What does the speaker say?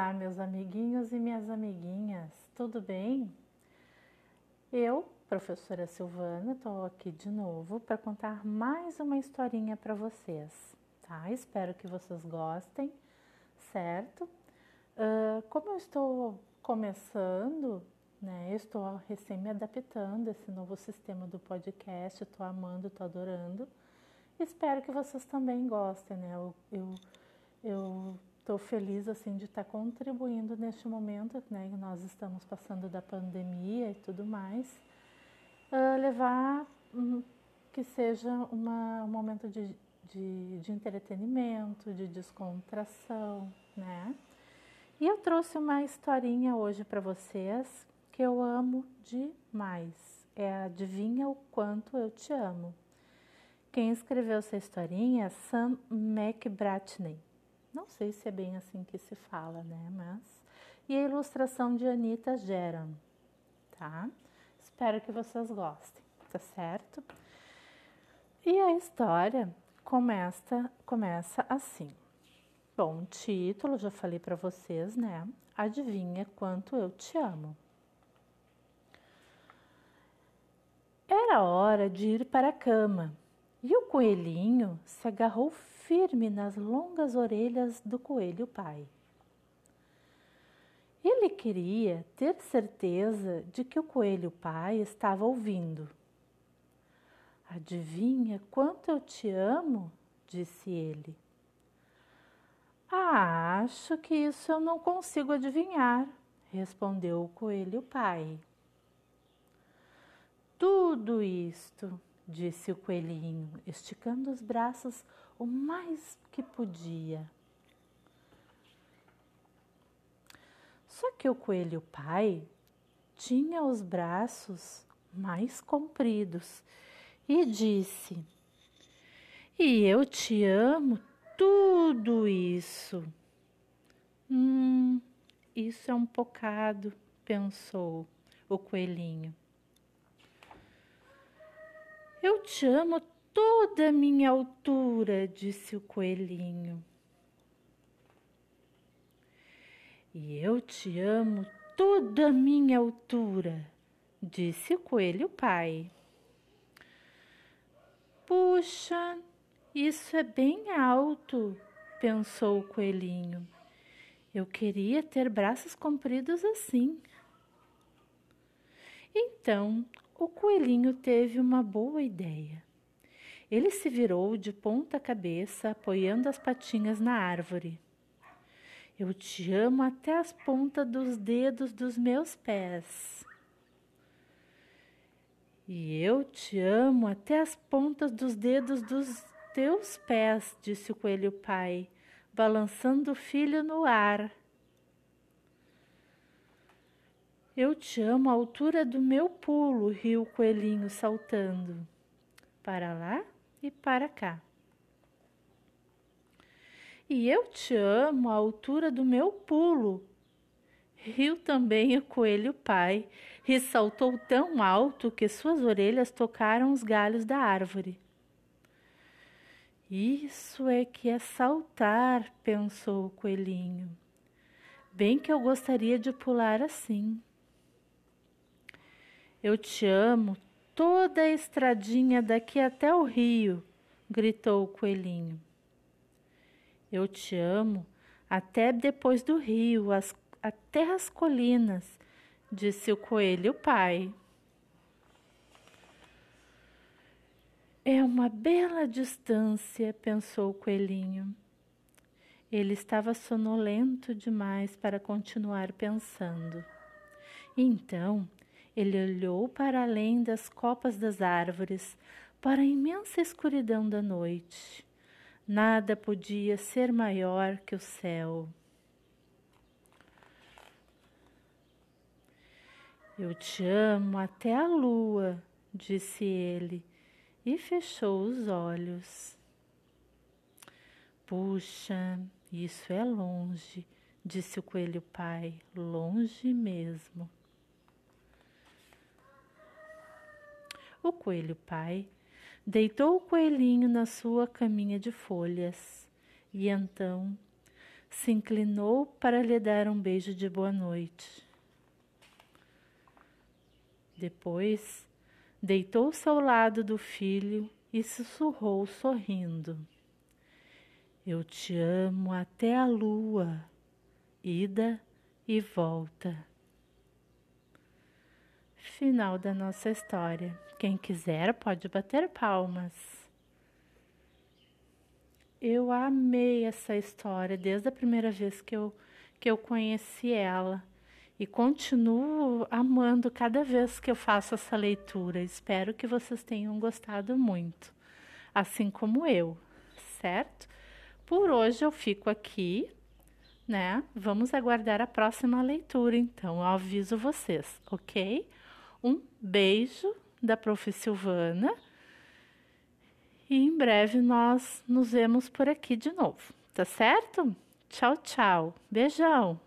Olá, meus amiguinhos e minhas amiguinhas, tudo bem? Eu, professora Silvana, estou aqui de novo para contar mais uma historinha para vocês, tá? Espero que vocês gostem, certo? Uh, como eu estou começando, né? Eu estou recém me adaptando a esse novo sistema do podcast, estou amando, estou adorando. Espero que vocês também gostem, né? Eu, eu, eu Estou feliz assim de estar contribuindo neste momento, né, que nós estamos passando da pandemia e tudo mais, uh, levar um, que seja uma, um momento de, de, de entretenimento, de descontração, né? E eu trouxe uma historinha hoje para vocês que eu amo demais. É Adivinha o Quanto Eu Te Amo. Quem escreveu essa historinha é Sam McBratney. Não sei se é bem assim que se fala, né? Mas. E a ilustração de Anitta Geram, tá? Espero que vocês gostem, tá certo? E a história começa, começa assim. Bom, título, já falei para vocês, né? Adivinha quanto eu te amo. Era hora de ir para a cama e o coelhinho se agarrou firme nas longas orelhas do coelho pai. Ele queria ter certeza de que o coelho pai estava ouvindo. Adivinha quanto eu te amo? disse ele. Acho que isso eu não consigo adivinhar, respondeu o coelho pai. Tudo isto, disse o coelhinho, esticando os braços o mais que podia. Só que o coelho pai tinha os braços mais compridos e disse: E eu te amo tudo isso. Hum, isso é um pocado, pensou o coelhinho. Eu te amo toda a minha altura, disse o coelhinho. E eu te amo toda a minha altura, disse o coelho pai. Puxa, isso é bem alto, pensou o coelhinho. Eu queria ter braços compridos assim. Então o coelhinho teve uma boa ideia. Ele se virou de ponta cabeça, apoiando as patinhas na árvore. Eu te amo até as pontas dos dedos dos meus pés. E eu te amo até as pontas dos dedos dos teus pés, disse o coelho pai, balançando o filho no ar. Eu te amo à altura do meu pulo, riu o coelhinho saltando. Para lá e para cá. E eu te amo à altura do meu pulo. Riu também o coelho pai e saltou tão alto que suas orelhas tocaram os galhos da árvore. Isso é que é saltar, pensou o coelhinho. Bem que eu gostaria de pular assim. Eu te amo toda a estradinha daqui até o rio, gritou o coelhinho. Eu te amo até depois do rio, as, até as colinas, disse o coelho pai. É uma bela distância, pensou o coelhinho. Ele estava sonolento demais para continuar pensando. Então ele olhou para além das copas das árvores, para a imensa escuridão da noite. Nada podia ser maior que o céu. Eu te amo até a lua, disse ele e fechou os olhos. Puxa, isso é longe, disse o coelho pai, longe mesmo. O coelho pai deitou o coelhinho na sua caminha de folhas e então se inclinou para lhe dar um beijo de boa noite. Depois, deitou-se ao lado do filho e sussurrou sorrindo: Eu te amo até a lua, ida e volta. Final da nossa história. Quem quiser pode bater palmas. Eu amei essa história desde a primeira vez que eu, que eu conheci ela e continuo amando cada vez que eu faço essa leitura. Espero que vocês tenham gostado muito, assim como eu, certo? Por hoje eu fico aqui, né? Vamos aguardar a próxima leitura, então eu aviso vocês, ok? Um beijo da Prof. Silvana. E em breve nós nos vemos por aqui de novo, tá certo? Tchau, tchau. Beijão.